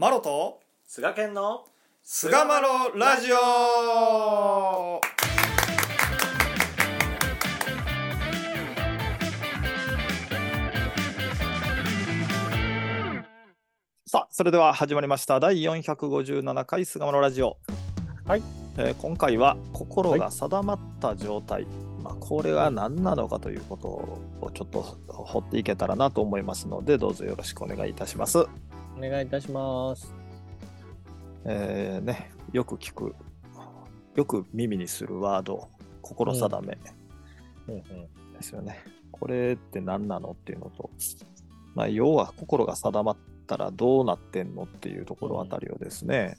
マロと菅健の菅マロラジオ。さあそれでは始まりました。第457回菅マロラジオ。はい、えー今回は心が定まった状態、まあ、これが何なのかということをちょっと掘っていけたらなと思いますのでどうぞよろしくお願いいたします。お願いいたします。えーね、よく聞く、よく耳にするワード、心定めうんうん。ですよね。これって何なのっていうのと、まあ、要は心が定まったらどうなってんのっていうところあたりをですね、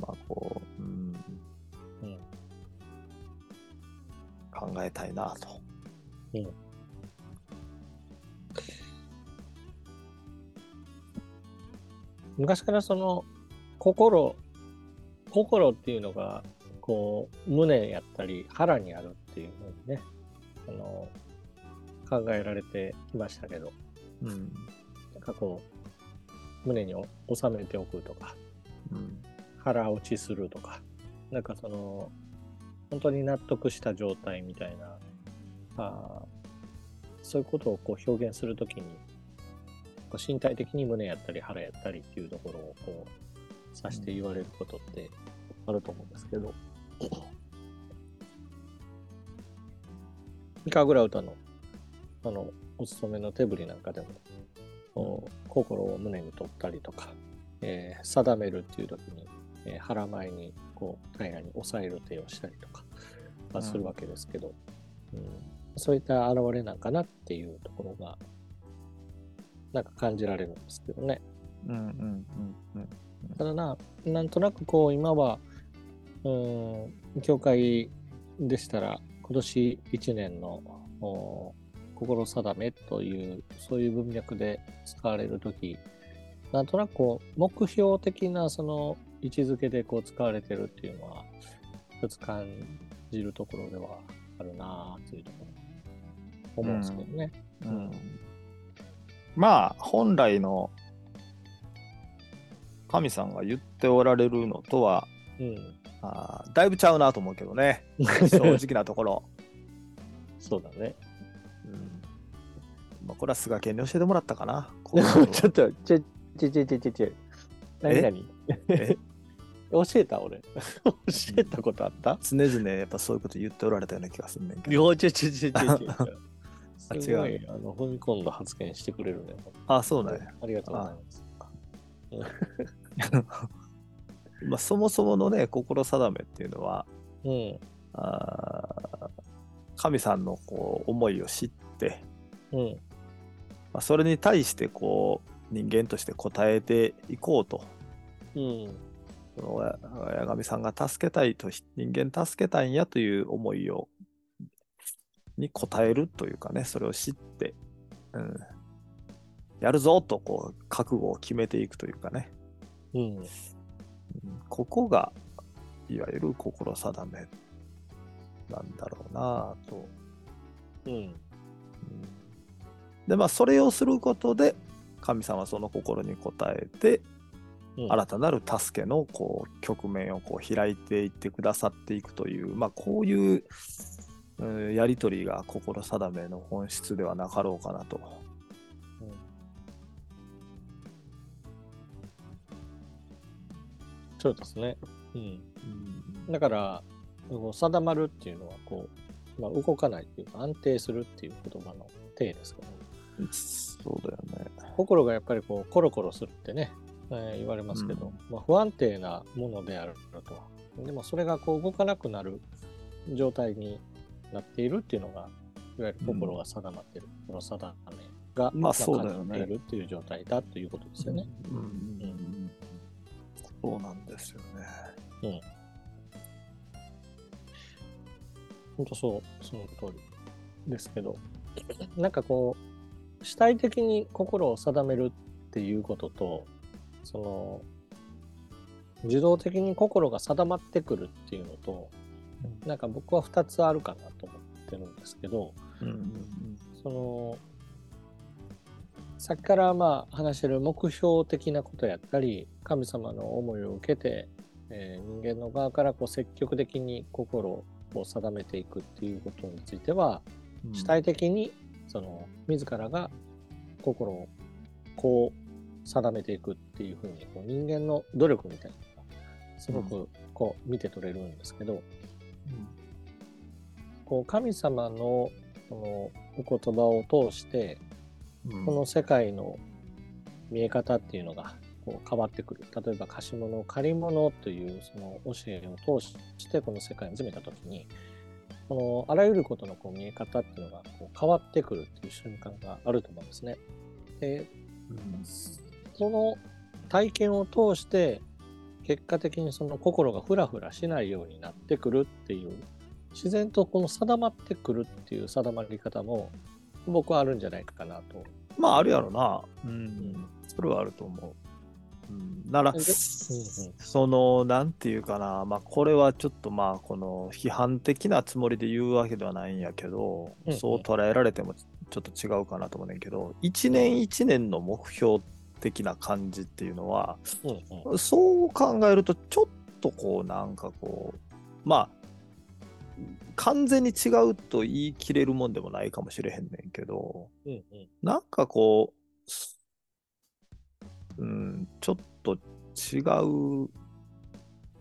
まあこう、うん、うん考えたいなと。うん昔からその心心っていうのがこう胸やったり腹にあるっていうふうにねあの考えられてきましたけど。うん。なんかこう胸に収めておくとかうん。腹落ちするとかなんかその本当に納得した状態みたいなあーそういうことをこう表現するときに身体的に胸やったり腹やったりっていうところをこう指して言われることってあると思うんですけど、イカグラウタのあのお勤めの手振りなんかでも、心を胸に取ったりとか、えー定めるっていう時に、えー腹前にこう平らに押さえる手をしたりとかまあするわけですけど、うん。そういった現れなんかなっていうところがなんか感じられるんですけどね。うんうんうんうんただな、なんとなくこう今は、うーん、教会でしたら今年1年のお心定めという、そういう文脈で使われるとき、なんとなくこう目標的なその位置づけでこう使われてるっていうのは、一つ感じるところではあるなあというところ思うんですけどね。うんまあ本来の神さんが言っておられるのとはうん。あーだいぶちゃうなと思うけどね。正直なところ、そうだね。うん。まあ、これは菅健に教えてもらったかな。ちょっと、ちょ、ちょ、ちょ、ちょ、ちょ、ちょ、何何？え？教えた俺。教えたことあった？常々やっぱそういうこと言っておられたような気がするねんけど。いや、ちょ、ちょ、ちょ、ちょ、ちょ。すあ違うごい、あの、踏み込んだ発言してくれるね。あそうなんやありがとうございます。まあ、そもそものね心定めっていうのはうん、あー神さんのこう思いを知って、うん、まあ、それに対してこう人間として応えていこうとうん、その親親神さんが助けたいとし人間助けたいんやという思いをに応えるというかねそれを知って、うん、やるぞとこう覚悟を決めていくというかね、うん、うん。ここがいわゆる心定めなんだろうなと。うん、うん。でまあそれをすることで神様はその心に応えてうん。新たなる助けのこう局面をこう開いていってくださっていくという、まあ、こういう、うんやり取りが心定めの本質ではなかろうかなと。うんそうですね。うん。うんだから、定まるっていうのは、こう、まあ、動かないっていうか、安定するっていう言葉の定ですからね。そうだよね。心がやっぱりこうコロコロするってね、えー言われますけど、まあ、不安定なものであるとでもそれがこう動かなくなる状態になっているっていうのがいわゆる心が定まっている、この定めが、まあそうだよね。感じているっていう状態だということですよね。うんうんうん。そうなんですよね。本当そうその通りですけど。なんかこう主体的に心を定めるっていうこととその自動的に心が定まってくるっていうのと、なんか僕は2つあるかなと思ってるんですけどうんうんそのさっきからまあ話してる目標的なことやったり神様の思いを受けて、えー人間の側からこう積極的に心を定めていくっていうことについては、主体的にその自らが心をこう定めていくっていうふうにこう人間の努力みたいなのがすごくこう見て取れるんですけど、こう神様のそのお言葉を通してうん。この世界の見え方っていうのがこう変わってくる。例えば貸し物借り物というその教えを通してこの世界を始めた時にこのあらゆることのこう見え方っていうのがこう変わってくるっていう瞬間があると思うんですね。でその体験を通して結果的にその心がフラフラしないようになってくるっていう自然とこの定まってくるっていう定まり方も僕はあるんじゃないかなと。まああるやろな。うん。それはあると思う。うん、なら、でうんうんその、なんていうかな、まあこれはちょっとまあこの批判的なつもりで言うわけではないんやけど、うんうんそう捉えられてもちょっと違うかなと思うねんけど、一年一年の目標的な感じっていうのは、うんうんそう考えると、ちょっとこう、なんかこう、まあ、完全に違うと言い切れるもんでもないかもしれへんねんけど、うんうんなんかこう、うん、ちょっと違う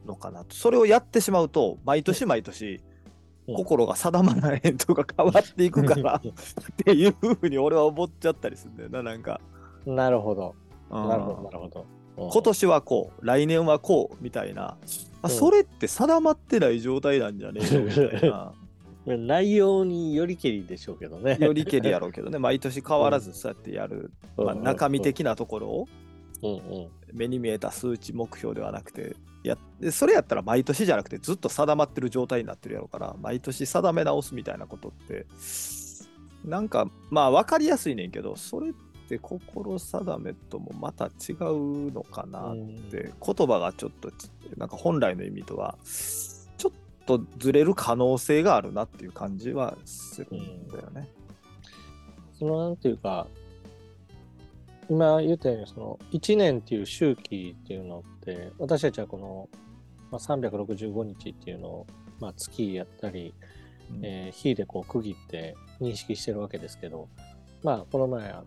のかなと。それをやってしまうと、毎年毎年、うん心が定まらへんとか変わっていくからっていうふうに俺は思っちゃったりするんだよな、なんか。なるほど。うんなるほど、なるほど。うん。今年はこう、来年はこうみたいな、うあん。それって定まってない状態なんじゃねえよ みたいな、内容によりけりでしょうけどね。よりけりやろうけどね、毎年変わらずそうやってやる、まあ、中身的なところを。うんうん。目に見えた数値目標ではなくて、やでそれやったら毎年じゃなくてずっと定まってる状態になってるやろうから、毎年定め直すみたいなことって、なんかまあ分かりやすいねんけど、それって心定めともまた違うのかなっうん。て、言葉がちょっとちなんか本来の意味とはちょっとずれる可能性があるなっていう感じはするんだよね。そのなんていうか、今言ったように、その1年っていう周期っていうのって、私たちはこの、まあ、365日っていうのを、まあ、月やったり、うん。えー日でこう区切って認識してるわけですけど、まあ、この前は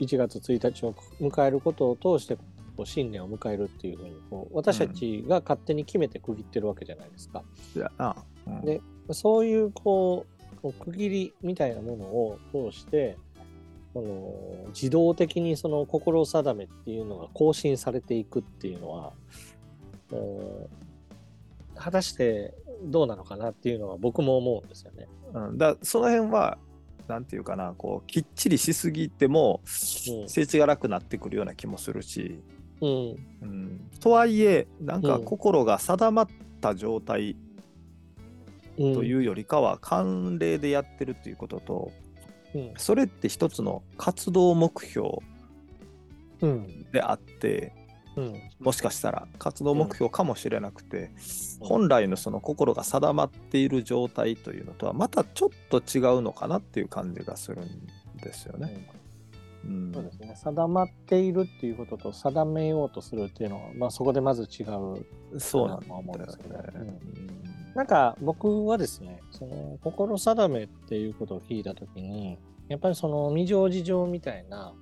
1月1日を迎えることを通して、こう新年を迎えるっていうふうにこう、私たちが勝手に決めて区切ってるわけじゃないですか。うんでそういうこう区切りみたいなものを通してその自動的にその心定めっていうのが更新されていくっていうのは、うん果たしてどうなのかなっていうのは僕も思うんですよね。うん、だその辺は、なんていうかな、こう、きっちりしすぎても、うん。整地が楽になってくるような気もするし、うん。うん、とはいえ、なんかうん。心が定まった状態うん、というよりかは、慣例でやってるっていうことと、うん。それって一つの活動目標うん。であって、うん。もしかしたら活動目標かもしれなくて、うん。本来のその心が定まっている状態というのとはまたちょっと違うのかなっていう感じがするんですよね。うん。そうですね。定まっているっていうことと定めようとするっていうのは、まあ、そこでまず違うそうなんだ思うんですけど。よね。うん。なんか僕はですね、その心定めっていうことを聞いたときに、やっぱりその未情事情みたいな、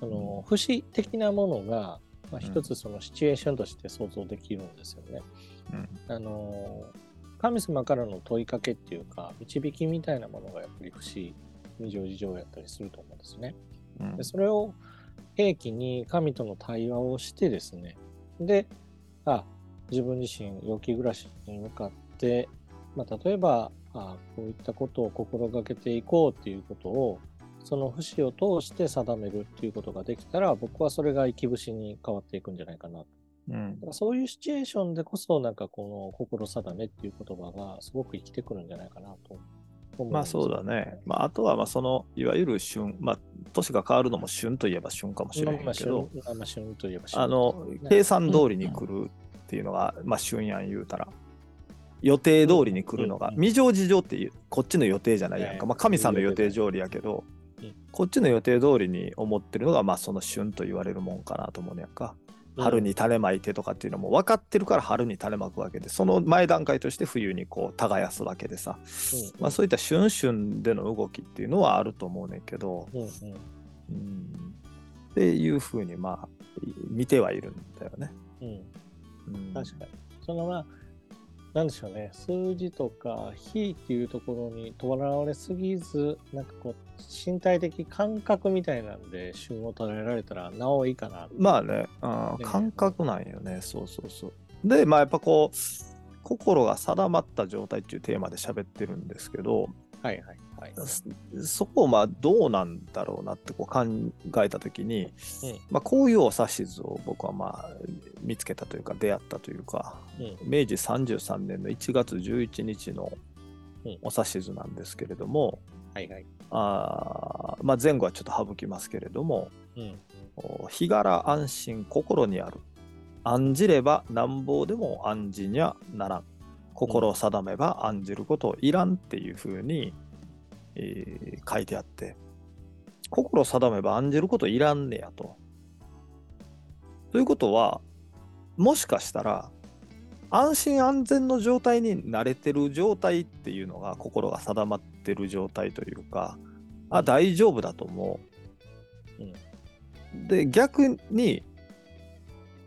その不思的なものが、まあ、一つそのシチュエーションとして想像できるんですよね。うんあの神様からの問いかけっていうか、導きみたいなものがやっぱり不思議、未情事情やったりすると思うんですね。うんでそれを兵器に神との対話をしてですね、で、あ、自分自身、陽気暮らしに向かって、まあ、例えばあ、こういったことを心がけていこうっていうことを、その節を通して定めるっていうことができたら、僕はそれが生き節に変わっていくんじゃないかなと。うん。だからそういうシチュエーションでこそ、なんかこの心定めっていう言葉がすごく生きてくるんじゃないかなとまあそうだね。まあ、あとはまあそのいわゆる旬、まあ年が変わるのも旬といえば旬かもしれまあまあへんけど、旬まあ旬といえば旬。あの計算通りに来るっていうのが、まあ旬やん言うたら。予定通りに来るのが、うん未常事情っていうこっちの予定じゃないやんか、ね。まあ、神さんの予定通りやけど、こっちの予定通りに思ってるのがまあその旬と言われるもんかなと思うねやんか。春に種まいてとかっていうのも分かってるから春に種まくわけでその前段階として冬にこう耕すわけでさ、まあ、そういった旬旬での動きっていうのはあると思うねんけど、うん。っていうふうにまあ見てはいるんだよね。うん。うん、確かに。そのまあ、なんでしょうね、数字とか日っていうところにとらわれすぎず、なんかこう、身体的感覚みたいなんで旬を捉えられたらなおいいかな。まあね、あね感覚なんよね、そうそうそう。で、まあやっぱこう、心が定まった状態っていうテーマで喋ってるんですけど、はいはいはい。そそこをまあどうなんだろうなってこう考えた時に、うんまあ、こういうお指図を僕はまあ見つけたというか出会ったというか、うん明治33年の1月11日のうんお指図なんですけれども、はいはい。あーまあ、前後はちょっと省きますけれどもうん。「お日柄安心心にある案じればなんぼでも案じにゃならん心を定めば案じることいらん」っていうふうに、えー書いてあって心を定めば案じることいらんねやと。ということはもしかしたら安心安全の状態に慣れてる状態っていうのが心が定まってる状態というかあ大丈夫だと思う。で逆に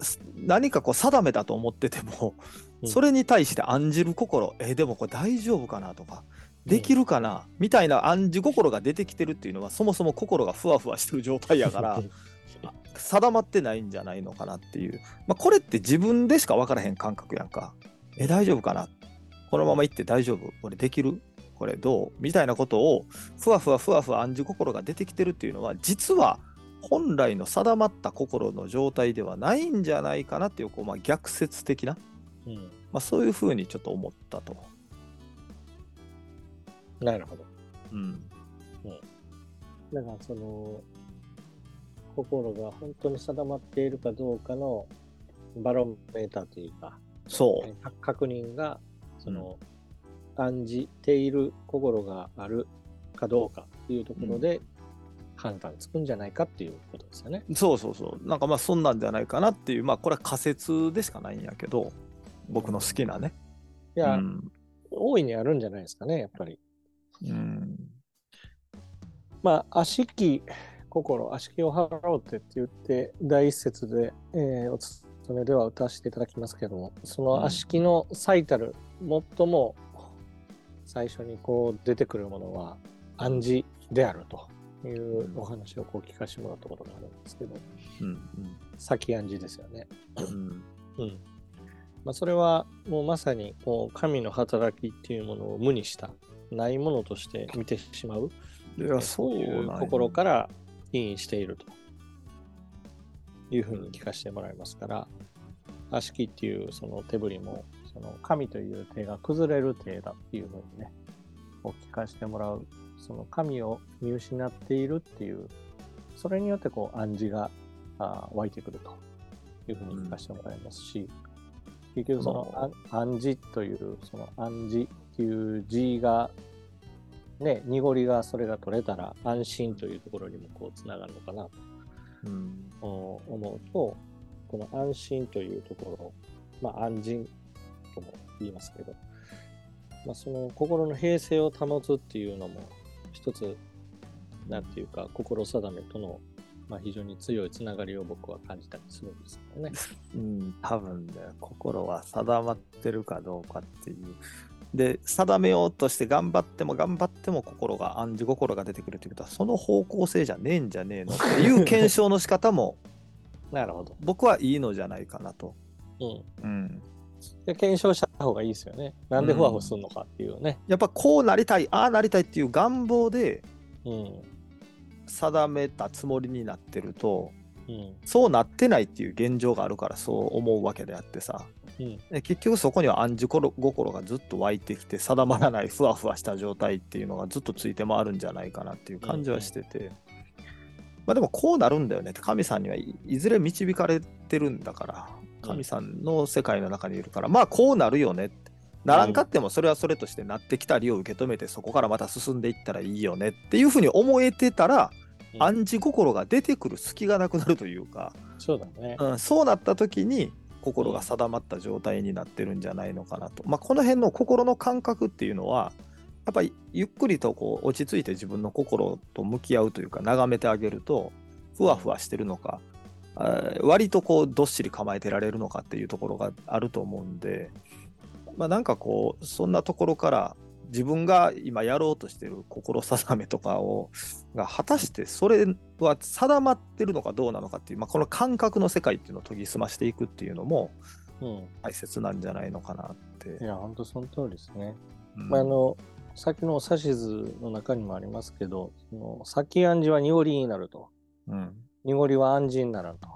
す何かこう定めだと思ってても、うんそれに対して案じる心えでもこれ大丈夫かなとかできるかな、みたいな暗示心が出てきてるっていうのはそもそも心がふわふわしてる状態やから 定まってないんじゃないのかなっていう、まあ、これって自分でしか分からへん感覚やんか。え大丈夫かな？このまま行って大丈夫？これできる？これどう？みたいなことをふわふわふわふわ暗示心が出てきてるっていうのは実は本来の定まった心の状態ではないんじゃないかなっていうこう、まあ、逆説的な、うん。まあ、そういうふうにちょっと思ったと。なるほど。うんだからその、心が本当に定まっているかどうかのバロメーターというか、そうか確認が、その、感じている心があるかどうかっていうところで判断つくんじゃないかっていうことですよね。そうそうそう。なんかまあそんなんじゃないかなっていう、まあこれは仮説でしかないんやけど、僕の好きなね。いや、うん。大いにあるんじゃないですかね、やっぱり。うん。まあ、悪しき心、悪しきを払おうってって言って、第一節で、えーお勤めでは歌わせていただきますけども、その悪しきの最たる、最も最初にこう出てくるものは暗示であるというお話をこう聞かせてもらったことがあるんですけど、うん。先暗示ですよね。うん。うん。まあ、それはもうまさにこう神の働きっていうものを無にした、ないものとして見てしまう？いや、そういう心から起因していると。いうふうに聞かせてもらいますから、悪しきっていうその手振りも、その神という手が崩れる手だっていうふうにね、こう聞かせてもらう、その神を見失っているっていう、それによってこう暗示があー湧いてくると。いうふうに聞かせてもらいますし、結局そのあ暗示という、その暗示っていう字がね、濁りがそれが取れたら安心というところにもこうつながるのかなとうん。お思うと、この安心というところ、まあ安心とも言いますけど、まあその心の平静を保つっていうのも一つ、なんていうか心定めとの、まあ、非常に強いつながりを僕は感じたりするんですけどね。うん、多分ね、心は定まってるかどうかっていう。で、定めようとして頑張っても頑張っても心が、暗示心が出てくるっていうことは、その方向性じゃねえんじゃねえの？っていう検証の仕方も、なるほど。僕はいいのじゃないかなと。うん。うん。で検証した方がいいですよね。なんでふわふわするのかっていうね。やっぱこうなりたい、ああなりたいっていう願望でうん。定めたつもりになってると、うん。そうなってないっていう現状があるからそう思うわけであってさ。うん。で結局そこには暗示心心がずっと湧いてきて定まらないふわふわした状態っていうのがずっとついて回るんじゃないかなっていう感じはしてて、まあでもこうなるんだよね。って神さんにはいいずれ導かれてるんだから。神さんの世界の中にいるから、まあこうなるよね。ってならんかってもそれはそれとしてなってきたりを受け止めてそこからまた進んでいったらいいよねっていうふうに思えてたらうん。暗示心が出てくる隙がなくなるというか、そうだね。うん、そうなった時に心が定まった状態になってるんじゃないのかなと、まあ、この辺の心の感覚っていうのはやっぱりゆっくりとこう落ち着いて自分の心と向き合うというか眺めてあげるとふわふわしてるのか、割とこうどっしり構えてられるのかっていうところがあると思うんで、まあ、なんかこうそんなところから自分が今やろうとしてる心定めとかをが果たしてそれは定まってるのかどうなのかっていう、まあ、この感覚の世界っていうのを研ぎ澄ましていくっていうのもうん。大切なんじゃないのかなって。いや、本当その通りですね。うんまあ、あの、さっきの指図の中にもありますけど、その先暗示は濁りになると。うん濁りは暗示にならんと。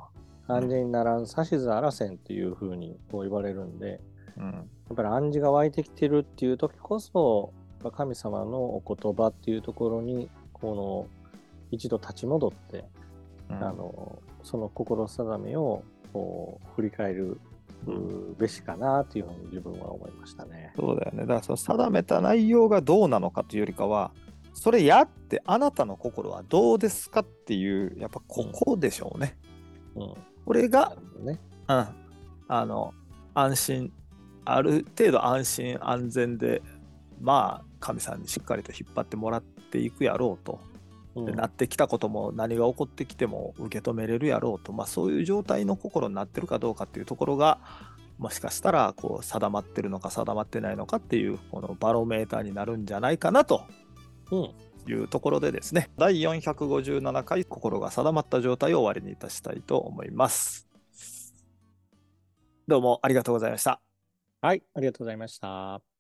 暗示にならん、指図あらせんっていうふうにこう言われるんで、うんやっぱり暗示が湧いてきてるっていう時こそ、神様のお言葉っていうところに、この一度立ち戻って、うんあのその心定めをこう振り返るうべしかなというふうに自分は思いましたね。そうだよね。だからその定めた内容がどうなのかというよりかは、それやってあなたの心はどうですかっていう、やっぱここでしょうね。うん。これながね。うん、あの、安心、ある程度安心安全で、まあ、神さんにしっかりと引っ張ってもらっていくやろうと。うんでなってきたことも何が起こってきても受け止めれるやろうと、まあ、そういう状態の心になってるかどうかっていうところがもしかしたらこう定まってるのか定まってないのかっていうこのバロメーターになるんじゃないかなとうん。いうところでですね第457回心が定まった状態を終わりにいたしたいと思います。どうもありがとうございました。はい、ありがとうございました。